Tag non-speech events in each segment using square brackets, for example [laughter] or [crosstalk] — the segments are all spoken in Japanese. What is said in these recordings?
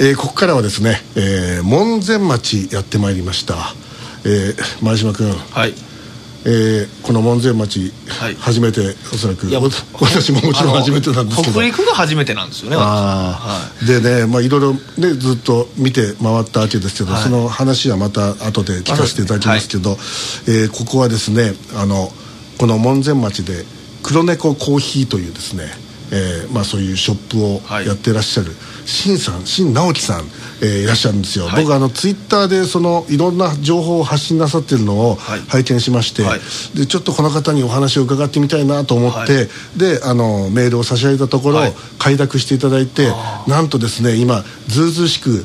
えー、ここからはですね、えー、門前町やってまいりました、えー、前島君。はい。えー、この門前町、はい、初めておそらく私ももちろん初めてなんですけど。北陸が初めてなんですよねあ、はい、でね、まあ、いろいろ、ね、ずっと見て回ったわけですけど、はい、その話はまた後で聞かせていただきますけど、はい、えー、ここはですねあのこの門前町で黒猫コーヒーというですね、えーまあ、そういうショップをやってらっしゃる、新さん新直樹さんえー、いらっしゃるんですよ、はい、僕あのツイッターでそのいろんな情報を発信なさってるのを拝見しまして、はい、でちょっとこの方にお話を伺ってみたいなと思って、はい、であのメールを差し上げたところ、快諾していただいてなんとですね今ずうずうしく、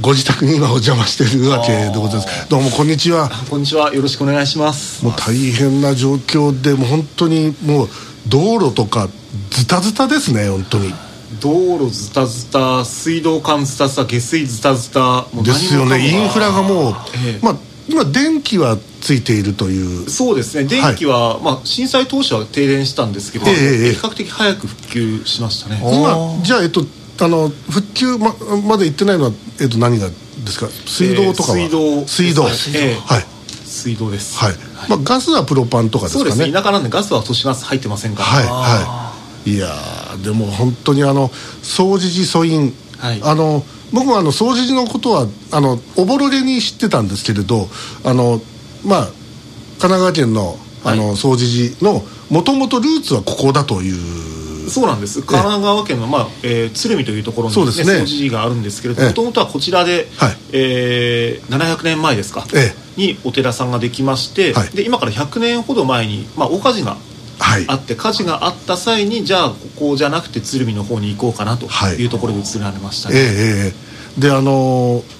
ご自宅に今お邪魔しているわけでございます。どうもこんにちは。こんにちは。よろしくお願いします。もう大変な状況でもう本当にもう道路とかズタズタですね本当に。道路ズタズタ水道管ズタズタ下水ズタズタですよね。インフラがもう、ええ、まあ今電気はついているという。そうですね。電気は、はい、まあ、震災当初は停電したんですけど、え、比較的早く復旧しましたね。今じゃあえっとあの復旧ままで行ってないのは、えっと、何がですか？水道とかは、水道。水道、はい。水道です。はい、まあ、ガスはプロパンとかですかね。そうですね。田舎なんでガスは都市ガス入ってませんから。はい。はいいやでも本当にあの総持寺疎院、はい、あの僕もあの総持寺のことはあのおぼろげに知ってたんですけれどあのまあ神奈川県のあの、はい、総持寺のもともとルーツはここだという。そうなんです。神奈川県の、まあえー、鶴見というところに、ね、そうですね、総持寺があるんですけれどもともとはこちらで、はい。えー、700年前ですか、ええ、にお寺さんができまして、はい、で今から100年ほど前に、まあ、大火事があって、火事があった際にじゃあここじゃなくて鶴見の方に行こうかなとい。うところで移られましたね。えー、えー、であのー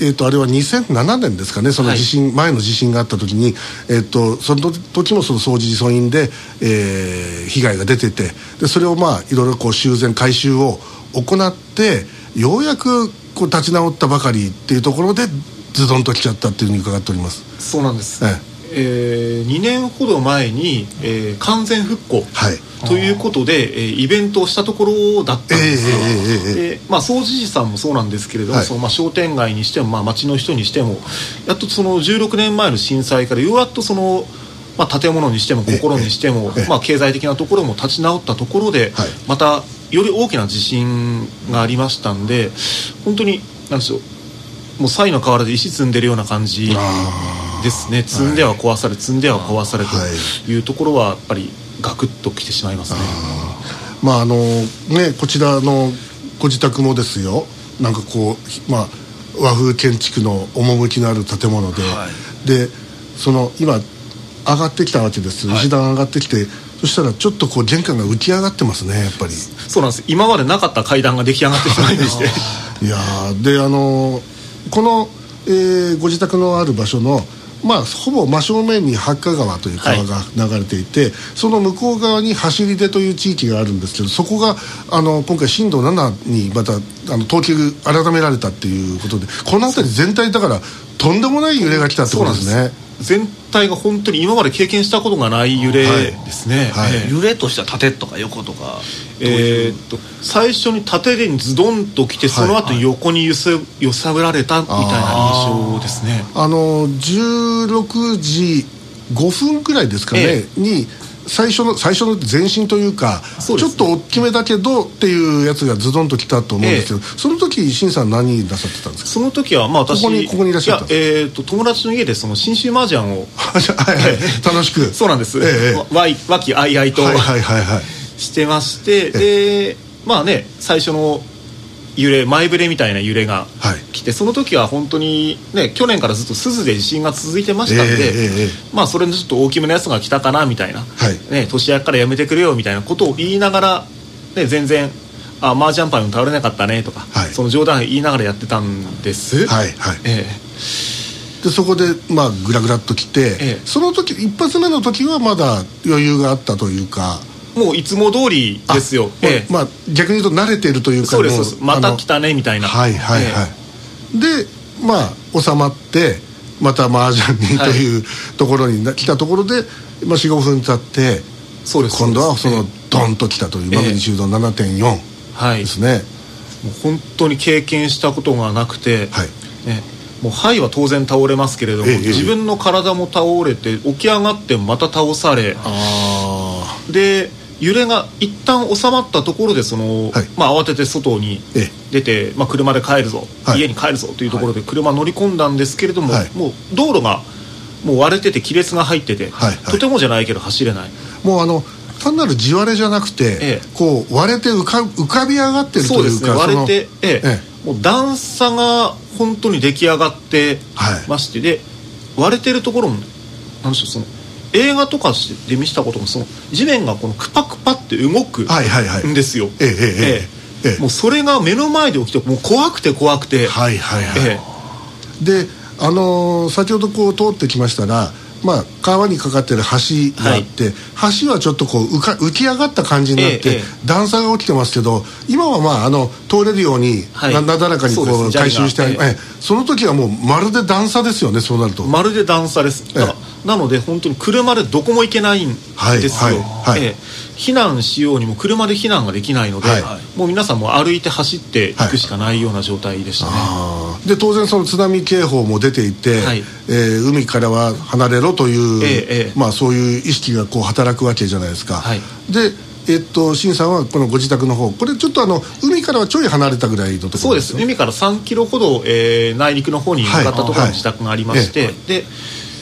えーと、あれは2007年ですかねその地震、はい、前の地震があった時に、えーと、その時もその掃除疎因で、えー、被害が出ててでそれをまあいろいろこう修繕改修を行ってようやくこう立ち直ったばかりっていうところでズドンと来ちゃったっていうふうに伺っております。そうなんです、えええー、2年ほど前に、えー、完全復興、はい、ということで、えー、イベントをしたところだったんですよ、えー、まあ、総持寺さんもそうなんですけれども、はい、そのまあ、商店街にしても、まあ、町の人にしてもやっとその16年前の震災からようやっとその、まあ、建物にしても心にしても、まあ、経済的なところも立ち直ったところで、はい、またより大きな地震がありましたんで本当になんでしょうもうサイの河原で石積んでるような感じですね。積んでは壊され、積んでは壊されというところはやっぱりガクッときてしまいますね。まああのねこちらのご自宅もですよ。なんかこうまあ和風建築の趣のある建物で、はい、でその今上がってきたわけです。石段上がってきて、そしたらちょっとこう玄関が浮き上がってますねやっぱり。そうなんです。今までなかった階段が出来上がってしまいまして。いやであのこの、えー、ご自宅のある場所のまあ、ほぼ真正面に八甲川という川が流れていて、はい、その向こう側に走り出という地域があるんですけどそこがあの今回震度7にまたあの等級改められたっていうことでこの辺り全体だからとんでもない揺れが来たってことですね。全体が本当に今まで経験したことがない揺れですね、はい。はい、揺れとしては縦とか横とか。えー、っと最初に縦でにズドンと来てその後横に揺さ揺さぶられたみたいな印象ですね。あの16時5分くらいですかね、ええ、に最初の最初の前進というか、ね、ちょっと大きめだけどっていうやつがズドンときたと思うんですけど、ええ、その時新さん何なさってたんですか？その時はまあ私ここにここにいらっしゃったえーと、友達の家でその新州麻雀を。[laughs] はい。はい、楽しく。そうなんです、ええ、わ和気あいあいと、はいはいはいはい、してましてでまあね最初の揺れ前触れみたいな揺れが来て、はい、その時は本当にね去年からずっと鈴で地震が続いてましたんで、えー、まあそれのちょっと大きめのやつが来たかなみたいな、はい、ね、年明けからやめてくれよみたいなことを言いながら、ね、全然「あマージャンパイも倒れなかったね」とか、はい、その冗談言いながらやってたんです。はいはい。えー、でそこでまあグラグラっと来て、えー、その時一発目の時はまだ余裕があったというかもういつも通りですよ、ええ、まあ逆に言うと慣れてるというかそうですまた来たねみたいな。はいはいはい、え、でまあ収まってまた麻雀にというところに来たところで、まあ、45分経ってそうです。今度はそのドンときたというマグニチュード7.4ですね、もう本当に経験したことがなくて、はい。ね、もう肺は当然倒れますけれども、ええ自分の体も倒れて起き上がってまた倒されあで揺れが一旦収まったところでその、はい。まあ、慌てて外にええ。出て、まあ、車で帰るぞ、はい。家に帰るぞというところで車乗り込んだんですけれども、はい。もう道路がもう割れてて亀裂が入ってて、はい。はい。とてもじゃないけど走れない。あもうあの単なる地割れじゃなくて、ええ。こう割れて浮か浮かび上がってるとそうですね。いうか割れて、ええ。えもう段差が本当に出来上がってはいまして、で割れてるところもなんでしょうその映画とかで見せたこともその地面がこのクパクパって動くんですよ。ええええ、もうそれが目の前で起きてもう怖くて怖くて。はいはいはい。ええ、で、あのー、先ほどこう通ってきましたら。まあ、川にかかってる橋があって、はい、橋はちょっとこう浮か浮き上がった感じになって、ええ、段差が起きてますけど今はまああの通れるように、はい、なだらかにこう回収してあ、ええ、その時はもうまるで段差ですよねそうなると。まるで段差です。えか、なので本当に車でどこも行けないんですよ、はいはいはい。ええ。避難しようにも車で避難ができないので、はい。もう皆さんも歩いて走っていくしかないような状態でしたね、で当然その津波警報も出ていて、はい。えー海からは離れろという、ええええ。まあ、そういう意識がこう働くわけじゃないですか、はい。でえっと新さんはこのご自宅の方これちょっとあの海からはちょい離れたぐらいのところそうです。海から3キロほど、えー内陸の方に向かったところはいに自宅がありまして、はい。で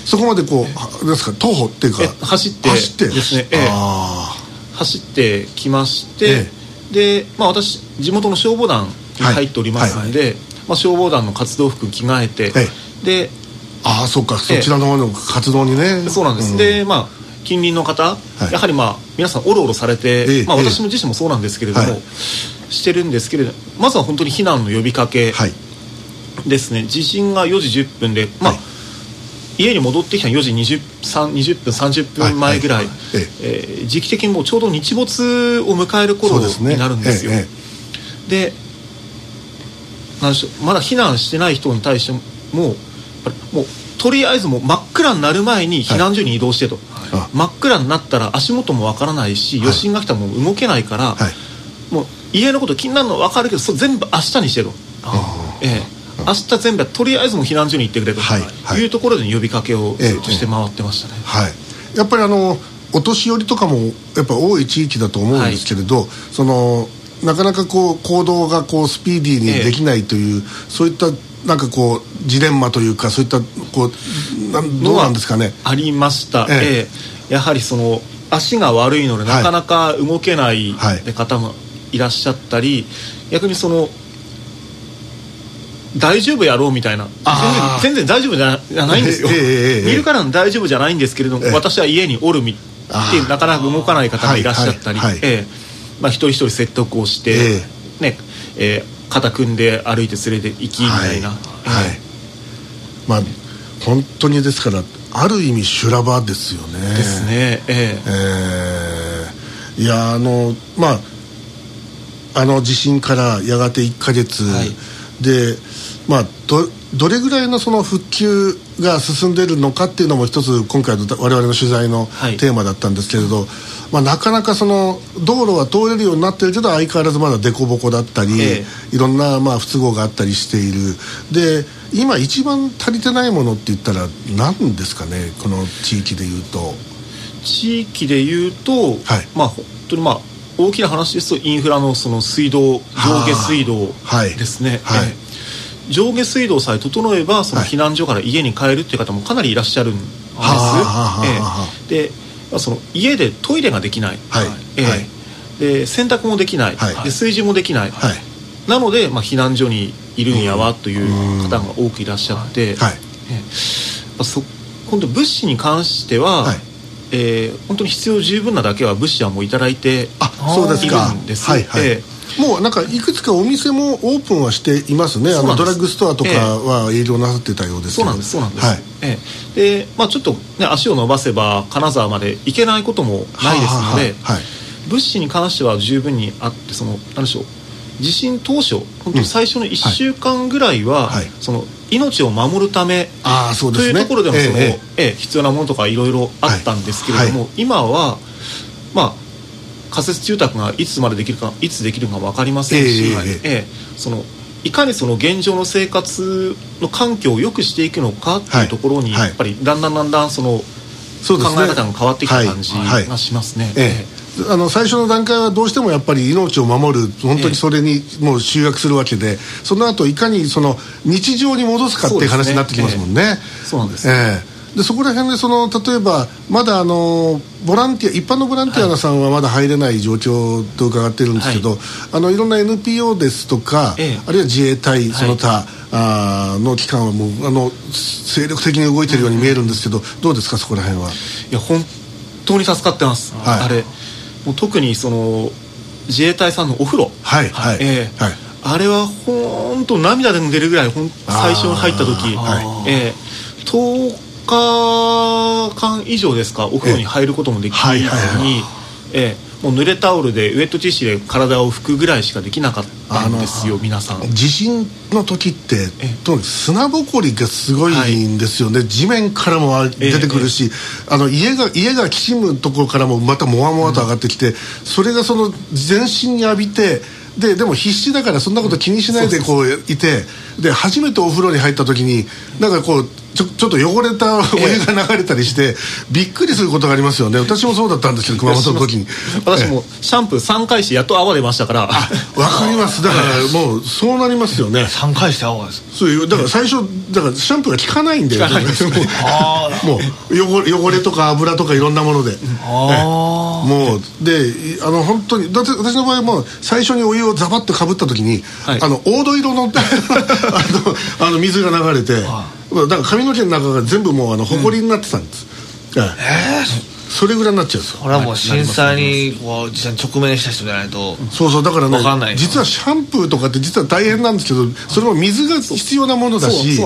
そこまでこうですか徒歩っていうかえ走って走って？ですね。ええ。あ走ってきまして、で、まあ、私地元の消防団に入っておりますので、まあ、消防団の活動服着替えて、えでーあーそっかそちらの方の活動にね。そうなんです、でまあ近隣の方、い。やはりまあ皆さんおろおろされて、まあ、ええ。ええ私も自身もそうなんですけれども、はい。してるんですけれどまずは本当に避難の呼びかけはい。ですね、地震が4時10分で、まあはい家に戻ってきたの4時 20, 3 20分30分前ぐらい、はいはいえー時期的にもうちょうど日没を迎える頃そうですね。になるんですよ。ええでまだ避難してない人に対してももうとりあえずもう真っ暗になる前に避難所に移動してと、あ。真っ暗になったら足元もわからないし、はい。余震が来たらもう動けないから、はい。もう家のこと気になるのは分かるけどそれ全部明日にしてと、ええ、明日全部とりあえずもう避難所に行ってくれと、はいはい。い、うところで呼びかけをええずっとして回ってましたね、はい、やっぱりあのお年寄りとかもやっぱ多い地域だと思うんですけれど、そのなかなかこう行動がこうスピーディーにできないという、そういったなんかこうジレンマというかそういったこうなんどうなんですかね。ありました、ええ。ええ。やはりその足が悪いのではい。なかなか動けないはい。方もいらっしゃったり、逆にその大丈夫やろうみたいな。全然大丈夫じゃじゃないんですよ、見るからに大丈夫じゃないんですけれども、ええ。私は家におるみってなかなか動かない方がいらっしゃったり、まあ、一人一人説得をして、えねえー肩組んで歩いて連れて行きみたいな、はい、まあ本当にですからある意味修羅場ですよね。ですねええ。えーいやあのまああの地震からやがて1か月、はい。でまあどどれぐらいのその復旧が進んでいるのかっていうのも一つ今回の我々の取材のはい。テーマだったんですけれど、まあ、なかなかその道路は通れるようになってるけど相変わらずまだ凸凹だったり、えいろんなまあ不都合があったりしている。で今一番足りてないものって言ったら何ですかねこの地域でいうと。地域で言うと、はい。まあ本当にまあ大きな話ですとインフラのその水道上下水道はい。ですね、はい。ええ上下水道さえ整えばそのはい。避難所から家に帰るっていう方もかなりいらっしゃるんです、でまあその家でトイレができない、はい。ええ。はい。で洗濯もできない、はい。で炊事もできない、はい。なので、まあ、避難所にいるんやわという方が多くいらっしゃって、はい。ええ。まあそ今度物資に関しては、はい。えー本当に必要十分なだけは物資はもういただいてあそうですか。いるんです。はいはい、えもうなんかいくつかお店もオープンはしていますね。あのドラッグストアとかは営業なさってたようです。そうなんです。そうなんです、はいええ。で、まあ、ちょっと、ね、足を伸ばせば金沢まで行けないこともないですので、はい物資に関しては十分にあってそのなんでしょう地震当初本当に最初の1週間ぐらいは、はいその命を守るためああそうでというすねところでもその、ええええ。必要なものとかいろいろあったんですけれども、今はまあ仮設住宅がいつまでできるかいつできるか分かりませんし、えー、えー、そのいかにその現状の生活の環境を良くしていくのかっていうところに、やっぱりだんだんだんだんその考え方が変わってきた感じがしますね。ええ。あの最初の段階はどうしてもやっぱり命を守る本当にそれにもう集約するわけで、その後いかにその日常に戻すかっていう話になってきますもんね。そうなんです、ええでそこら辺でその例えばまだあのボランティア一般のボランティアさんはまだ入れない状況と伺ってるんですけど、はい、あのいろんな NPO ですとか、ええ、あるいは自衛隊その他、はい、あの機関はもうあの精力的に動いてるように見えるんですけど、うん、どうですかそこら辺は？いや本当に助かってます、はい、あれ。もう特にその自衛隊さんのお風呂。はいはい、えー、はい、あれは本当涙で出るぐらいほん最初に入った時、はい。えー、10日間以上ですかお風呂に入ることもできないのに、ええもう濡れタオルでウェットティッシュで体を拭くぐらいしかできなかったんですよ皆さん。地震の時ってと砂ぼこりがすごいんですよね、はい、地面からも出てくるし、あの家が家がきしむところからもまたもわもわと上がってきて、うん、それがその全身に浴びてででも必死だからそんなこと気にしないでこういてで初めてお風呂に入った時になんかこうちょちょっと汚れたお湯が流れたりして、びっくりすることがありますよね。私もそうだったんですけど熊本の時に。私もシャンプー3回してやっと泡出ましたから。わかります。だからもうそうなりますよね。[laughs] 3回して泡です。そういうだから最初だからシャンプーが効かないんで、ね、[laughs] もう汚れ汚れとか油とかいろんなもので。もうであの本当にだって私の場合も最初にお湯をザバッとかぶった時に、はい、あの黄土色の [laughs] あのあの水が流れて、だから髪の毛の中が全部もうあの埃になってたんです、うん、ええ。それぐらいになっちゃうんですよ。これはもう震災にこう実際に直面した人じゃないと。そうそうだからね実はシャンプーとかって実は大変なんですけどそれも水が必要なものだし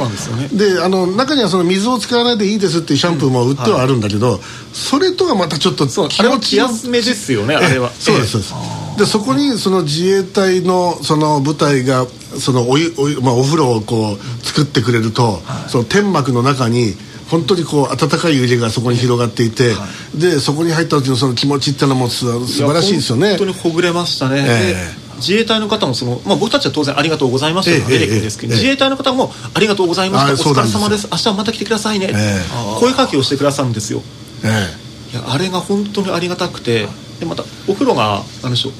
であの中にはその水を使わないでいいですっていうシャンプーも売ってはあるんだけど、それとはまたちょっと気持ちやすめですよねあれは。そうですそうですでそこにその自衛隊のその部隊がそのお湯お湯、まあ、お風呂をこう作ってくれると、その天幕の中に本当にこう温かい湯気がそこに広がっていて、はい、でそこに入った時のその気持ちっていうのも素晴らしいですよね。本当にほぐれましたね、えー、自衛隊の方もその、まあ、僕たちは当然ありがとうございますと出てくるんですけど、自衛隊の方もありがとうございましたお疲れ様です。明日また来てくださいね、声かけをしてくださるんですよ、いやあれが本当にありがたくてでまたお風呂が何でしょう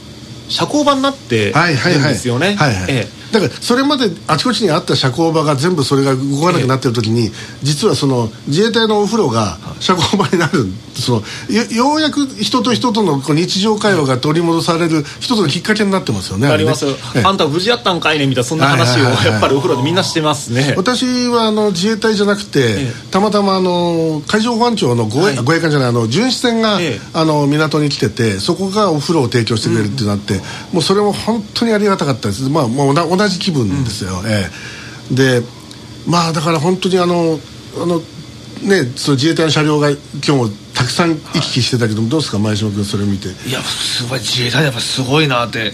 社交場になってるんですよね。はいはいはい。ええだからそれまであちこちにあった社交場が全部それが動かなくなってる時に、実はその自衛隊のお風呂が社交場になるそのようやく人と人との日常会話が取り戻される一つのきっかけになってますよねあります、あんた無事やったんかいねみたいなそんな話をやっぱりお風呂でみんなしてますね。私はあの自衛隊じゃなくて、たまたまあの海上保安庁の護衛,、護衛艦じゃないあの巡視船が、あの港に来ててそこがお風呂を提供してくれるってなって、もうそれも本当にありがたかったです。まあもう同じ気分ですよ、ええ。でまあだから本当にあのあのねその自衛隊の車両が今日もたくさん行き来してたけどもどうですか？前島君それ見て。いやすごい自衛隊やっぱすごいなって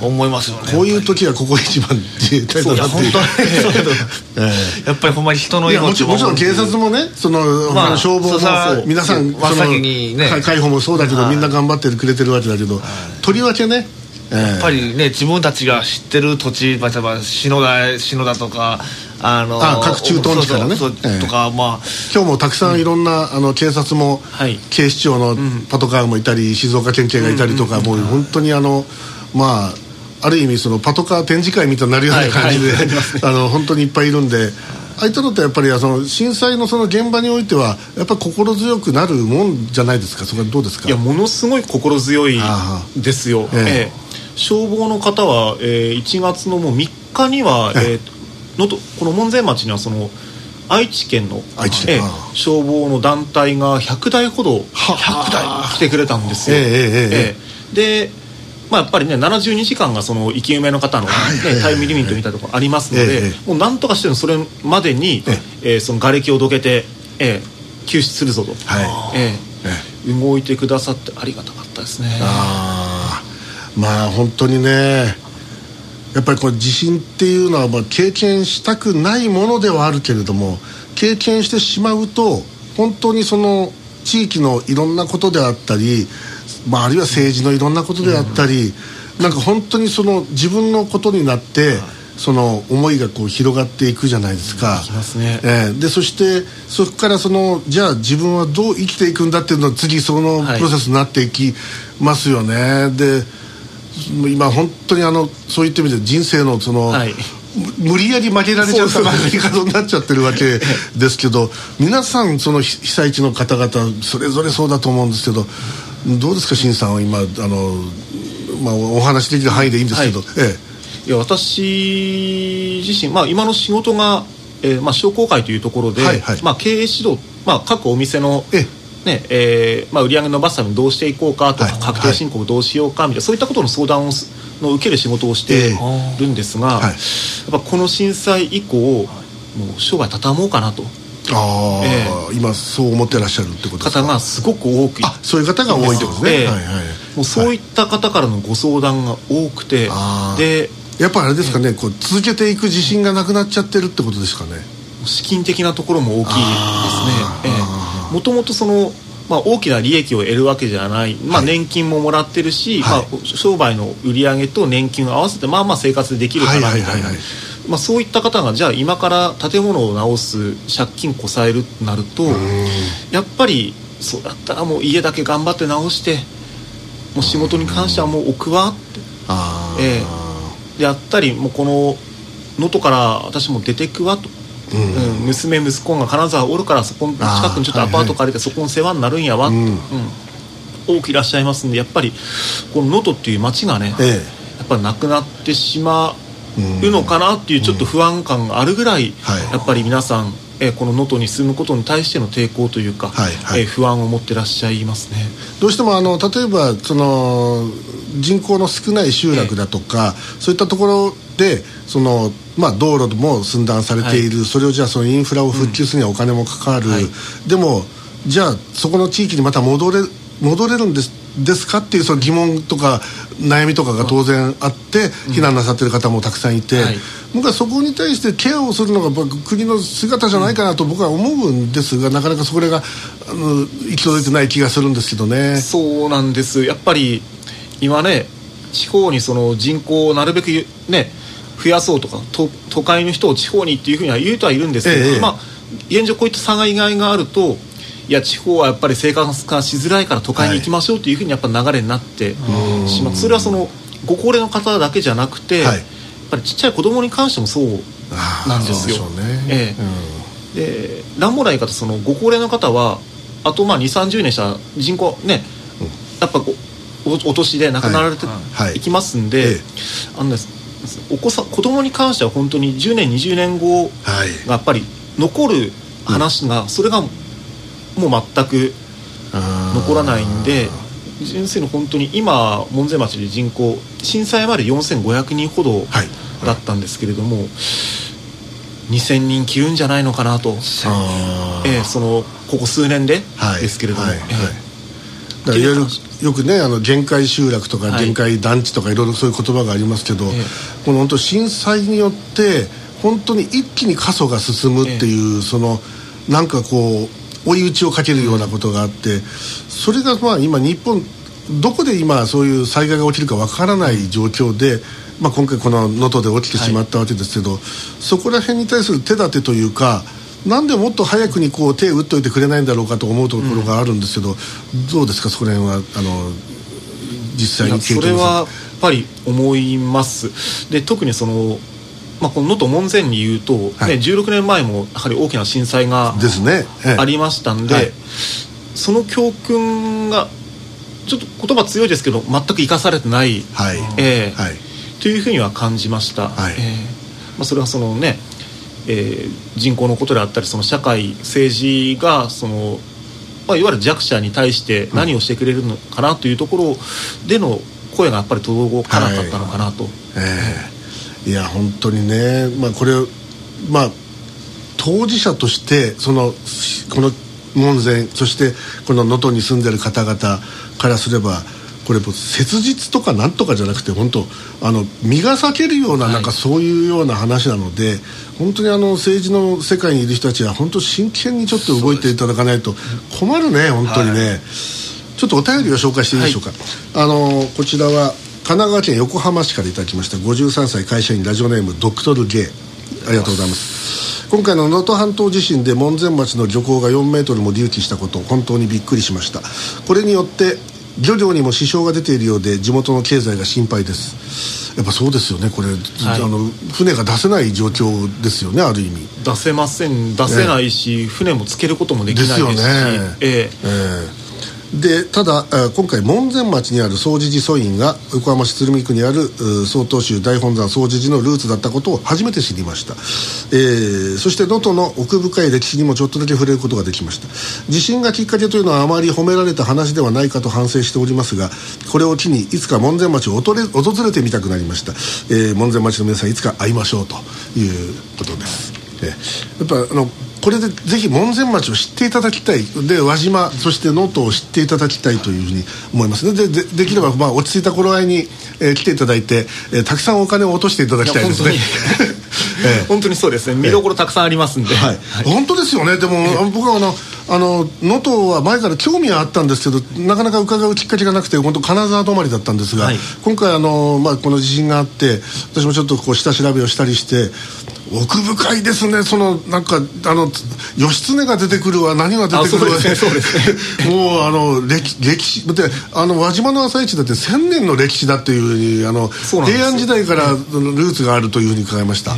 思いますよね、こういう時はここ一番自衛隊だなっていう。[laughs] やっぱりほんまに人の命も。もちろん警察もねその、まあ、消防も皆さん真っ先にね。海保もそうだけどみんな頑張ってくれてるわけだけどとりわけねやっぱりね自分たちが知ってる土地例えば篠田篠田とかあのあ各駐屯地からね。とか、まあ。今日もたくさんいろんな、あの警察も、警視庁のパトカーもいたり静岡県警がいたりとか、もう本当にあのまあある意味そのパトカー展示会みたいになるような感じで、[laughs] あの本当にいっぱいいるんでああいったのってやっぱりその震災のその現場においてはやっぱり心強くなるもんじゃないですか？それはどうですか？いやものすごい心強いですよ、ええ。消防の方は、えー、1月のもう3日には、えー、のとこの門前町にはその愛知県の愛知えー、消防の団体が100台ほど100台来てくれたんですよ。えー、えー、でまあ、やっぱりね72時間がその生き埋めの方の、ねタイムリミットみたいなところありますので、もうなんとかしてそれまでに、ええ。ー、その瓦礫をどけて、えー、救出するぞと、はい。えー、動いてくださってありがたかったですね。あまあ本当にねやっぱりこれ地震っていうのはまあ経験したくないものではあるけれども経験してしまうと本当にその地域のいろんなことであったりまあ、あるいは政治のいろんなことであったり、うん、なんか本当にその自分のことになって、その思いがこう広がっていくじゃないですか。すね、えー、でそしてそこからそのじゃあ自分はどう生きていくんだっていうのは次そのプロセスになっていきますよね。はい、で今本当にあのそういった意味で人生のその、はい、無理やり負けられちゃった負け方になっちゃってるわけですけど皆さんその被災地の方々それぞれそうだと思うんですけどどうですか新さんは今あの、まあ、お話できる範囲でいいんですけど、はい、ええ、いや私自身、まあ、今の仕事が、えーまあ、商工会というところで、はいはい、まあ、経営指導、まあ、各お店のええ。ねえーまあ、売り上げ伸ばすためにどうしていこうかとか、はい、確定申告どうしようかみたいな、そういったことの相談をの受ける仕事をしてるんですが、えーはい、やっぱこの震災以降もう商売畳もうかなと。ああ、えー、今そう思ってらっしゃるってこと方がすごく多くあそういう方が多いってことですね、えー、はいはい、もうそういった方からのご相談が多くて、はい、でやっぱりあれですかね、えー、こう続けていく自信がなくなっちゃってるってことですかね？資金的なところも大きいですね。もともとそのまあ、大きな利益を得るわけじゃない、まあ、年金ももらってるし、はい、まあ、商売の売り上げと年金を合わせてまあまあ生活できるかなみたいな。まあ、そういった方がじゃあ今から建物を直す借金こさえるとなるとやっぱりそうだったらもう家だけ頑張って直してもう仕事に関してはもう置くわって、ええ、であったりもうこの能登から私も出てくわとうん、娘息子が金沢おるからそこの近くにちょっとアパート借りてそこの世話になるんやわ、うん。多くいらっしゃいますんでやっぱりこの能登っていう町がね、ええ、やっぱりなくなってしまうのかなっていうちょっと不安感があるぐらい、やっぱり皆さんえこの能登に住むことに対しての抵抗というか、はいはい、え不安を持ってらっしゃいますね。どうしてもあの例えばその人口の少ない集落だとか、え。そういったところでそのまあ、道路も寸断されている、はい、それをじゃあそのインフラを復旧するにはお金もかかる、うんはい、でもじゃあそこの地域にまた戻れ戻れるんですですかっていうその疑問とか悩みとかが当然あって避難なさってる方もたくさんいて、うんはい、僕はそこに対してケアをするのが国の姿じゃないかなと僕は思うんですがなかなかそれがあの行き届いてない気がするんですけどね。そうなんです。やっぱり今ね地方にその人口をなるべくね増やそうとか都都会の人を地方にっていうふうには言うとはいるんですけど、ええ、まあ現状こういった差が意外があるといや地方はやっぱり生活化しづらいから都会に行きましょうというふうにやっぱ流れになってしまう、はい、それはそのご高齢の方だけじゃなくて、はい、やっぱりちっちゃい子供に関してもそうなんですよ。ね。ええ、で乱暴な言い方そのご高齢の方はあとまあ2 3 0年した人口ね、うん、やっぱおお年で亡くなられてい。きますんで、あのですお子さん子供に関しては本当に10年20年後がやっぱり残る話が、それがもう全く残らないんで純粋に本当に今門前町で人口震災まで4500人ほどだったんですけれども、はい、2000人切るんじゃないのかなと、えー、そのここ数年でですけれども。はい。はいいわゆるよくねあの限界集落とか限界団地とかいろいろそういう言葉がありますけど、この本当震災によって本当に一気に過疎が進むっていう、そのなんかこう追い打ちをかけるようなことがあってそれがまあ今日本どこで今そういう災害が起きるかわからない状況で、まあ、今回この能登で起きてしまったわけですけど、そこら辺に対する手立てというかなんでもっと早くにこう手を打っといてくれないんだろうかと思うところがあるんですけど、うん、どうですかそこら辺は？あの実際にそれはやっぱり思います。で特にそのまあ、この能登門前に言うと、はい、ね、16年前もやはり大きな震災がありましたんで、ねはい、その教訓がちょっと言葉強いですけど全く生かされてない、はい。えーはい、というふうには感じました、はい。えーまあ、それはそのねえー、人口のことであったりその社会政治がその、まあ、いわゆる弱者に対して何をしてくれるのかなというところでの声がやっぱり届かなかったのかなと。はい、えー、いや本当にね、まあ、これまあ当事者としてそのこの門前そしてこの能登に住んでる方々からすればこれ切実とかなんとかじゃなくて本当あの身が裂けるようななんかそういうような話なので、はい、本当にあの政治の世界にいる人たちは本当真剣にちょっと動いていただかないと困るね本当にね。はい。ちちょっとお便りを紹介していいでしょうか、はい、あのこちらは神奈川県横浜市からいただきました。53歳会社員ラジオネームドクトルゲイ。ありがとうございます。今回の能登半島地震で門前町の漁港が4メートルも隆起したこと本当にびっくりしました。これによって漁業にも支障が出ているようで地元の経済が心配です。やっぱそうですよね。これ、はい、あの船が出せない状況ですよねある意味。出せません。出せないし、ね、船もつけることもできないですし。ですよね。ええ。ええでただ今回門前町にある総持寺祖院が横浜市鶴見区にある曹洞宗大本山総持寺のルーツだったことを初めて知りました、えー、そして能登の奥深い歴史にもちょっとだけ触れることができました。地震がきっかけというのはあまり褒められた話ではないかと反省しておりますがこれを機にいつか門前町を訪れ訪れてみたくなりました、えー、門前町の皆さんいつか会いましょうということです、えー、やっぱあのこれでぜひ門前町を知っていただきたい。で輪島そして能登を知っていただきたいというふうに思いますね。ででできればまあ落ち着いた頃合いに、えー、来ていただいて、えー、たくさんお金を落としていただきたいですね、本当にそうですね。見どころたくさんありますんで、はい、本当ですよね。でも僕はあのあの能登は前から興味はあったんですけどなかなか伺うきっかけがなくて本当金沢止まりだったんですが、はい、今回あの、まあ、この地震があって私もちょっとこう下調べをしたりして奥深いですね。そのなんかあの義経が出てくるわ何が出てくるわ。そうですね。[laughs] もうあの歴歴史であの輪島の朝市だって1000年の歴史だっていうふうにあの平安時代からルーツがあるというふうに伺いました、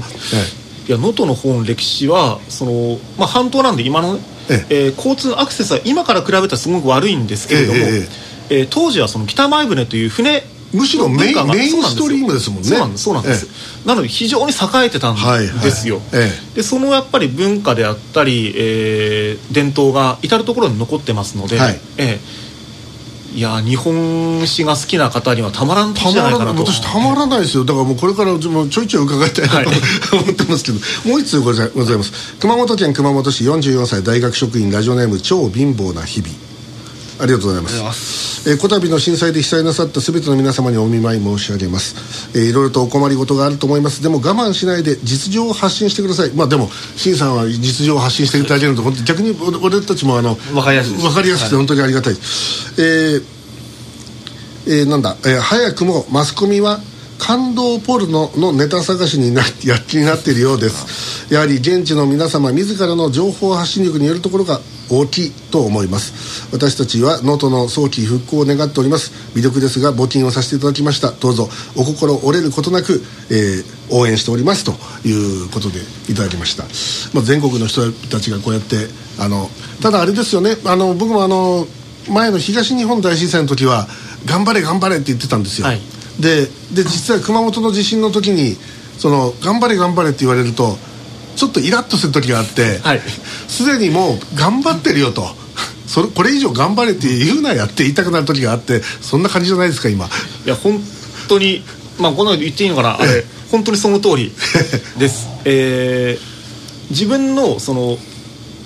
いや能登の方の歴史はその、まあ、半島なんで今の、ええ。ー、交通アクセスは今から比べたらすごく悪いんですけれども、えええー、当時はその北前船という船むしろメインメインストリームですもんね。そうなんですそうなんです、ええ、なので非常に栄えてたんですよ、はいはい。え、でそのやっぱり文化であったり、えー、伝統が至る所に残ってますので、はい。えいや日本史が好きな方にはたまらんじゃないかなと。私たまらないですよ。だからもうこれからちょいちょい伺いたいなと、はい、思ってますけど。もう一つございます。熊本県熊本市44歳大学職員ラジオネーム超貧乏な日々ありがとうございます。えー、こたびの震災で被災なさった全ての皆様にお見舞い申し上げます、えー、いろいろとお困りごとがあると思います。でも我慢しないで実情を発信してください。まあでも新さんは実情を発信していただけると逆に俺たちもあの分かりやすい分かりやすくて本当にありがたい、はい、えー、えー、なんだ、えー、早くもマスコミは感動ポルノのネタ探しになやっきになっているようです。やはり現地の皆様自らの情報発信力によるところが大きいと思います。私たちは能登の早期復興を願っております。魅力ですが募金をさせていただきました。どうぞお心折れることなく、えー、応援しております。ということでいただきました、まあ、全国の人たちがこうやってあのただあれですよね。あの僕もあの前の東日本大震災の時は頑張れ頑張れって言ってたんですよ、はい、でで実は熊本の地震の時にその頑張れ頑張れって言われるとちょっとイラッとする時があってすで、はい、にもう頑張ってるよと。それこれ以上頑張れって言うなやって言いたくなる時があってそんな感じじゃないですか今。いや本当にまあこの言っていいのかな。あれ本当にその通り [laughs] です。えー、自分のその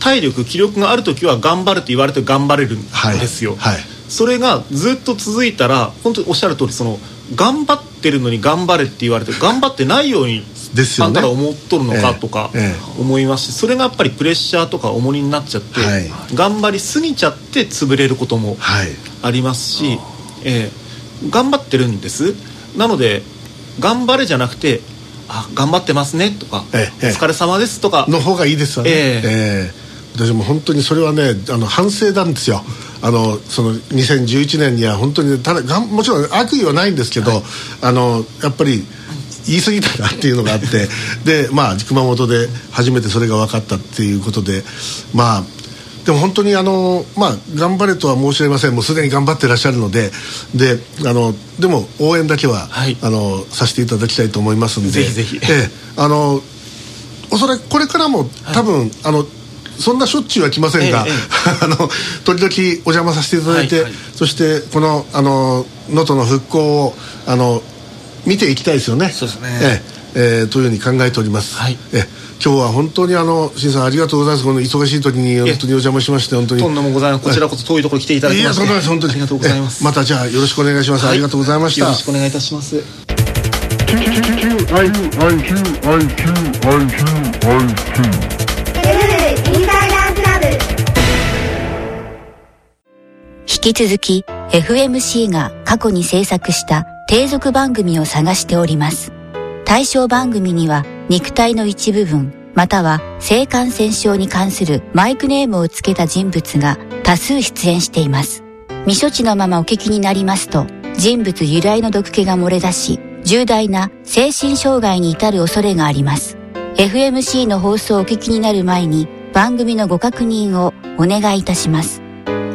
体力気力がある時は頑張るって言われて頑張れるんですよ、はい。はい、それがずっと続いたら本当におっしゃる通りその頑張ってるのに頑張れって言われて頑張ってないようにですよ、ね、あんたら思っとるのかとか思いますし、それがやっぱりプレッシャーとか重荷になっちゃって、はい、頑張りすぎちゃって潰れることもありますし、はい、えー、頑張ってるんです。なので頑張れじゃなくてあ頑張ってますねとか、ええ、お疲れ様ですとかの方がいいですよね、私も本当にそれはねあの反省なんですよ。あのその2011年には本当にただがもちろん悪意はないんですけど、はい、あのやっぱり言い過ぎたなっていうのがあって [laughs] でまあ熊本で初めてそれが分かったっていうことでまあでも本当にあのまあ頑張れとは申し上げません。もうすでに頑張ってらっしゃるのでであのでも応援だけは、はい、あのさせていただきたいと思いますんで。ぜひぜひ、ええ、あのおそらくこれからも多分、はい、あのそんなしょっちゅうは来ませんが、ええ、[laughs] あの時々お邪魔させていただいて、はいはい、そしてこの能登の復興をあの見ていきたいですよね。そうですね。ええー、というふうに考えております。はい。え今日は本当にあの新さんありがとうございます。この忙しい時に本当にお邪魔しまして本当に。とんでもございます。こちらこそ遠いところ来ていただきまして。いやそんなです。本当に。ありがとうございます。またじゃあよろしくお願いします、はい、ありがとうございました。よろしくお願いいたします引き続き FMC が過去に制作した継続番組を探しております。対象番組には肉体の一部分、または性感染症に関するマイクネームをつけた人物が多数出演しています。未処置のままお聞きになりますと、人物由来の毒気が漏れ出し、重大な精神障害に至る恐れがあります。FMC の放送をお聞きになる前に番組のご確認をお願いいたします。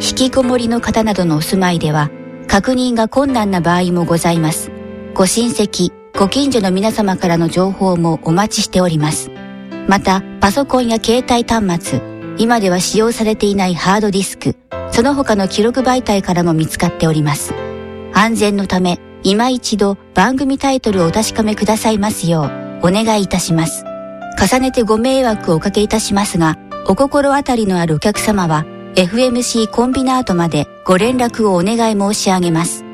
引きこもりの方などのお住まいでは確認が困難な場合もございます。ご親戚、ご近所の皆様からの情報もお待ちしております。また、パソコンや携帯端末、今では使用されていないハードディスク、その他の記録媒体からも見つかっております。安全のため、今一度番組タイトルをお確かめくださいますようお願いいたします。重ねてご迷惑をおかけいたしますが、お心当たりのあるお客様は、FMC コンビナートまでご連絡をお願い申し上げます。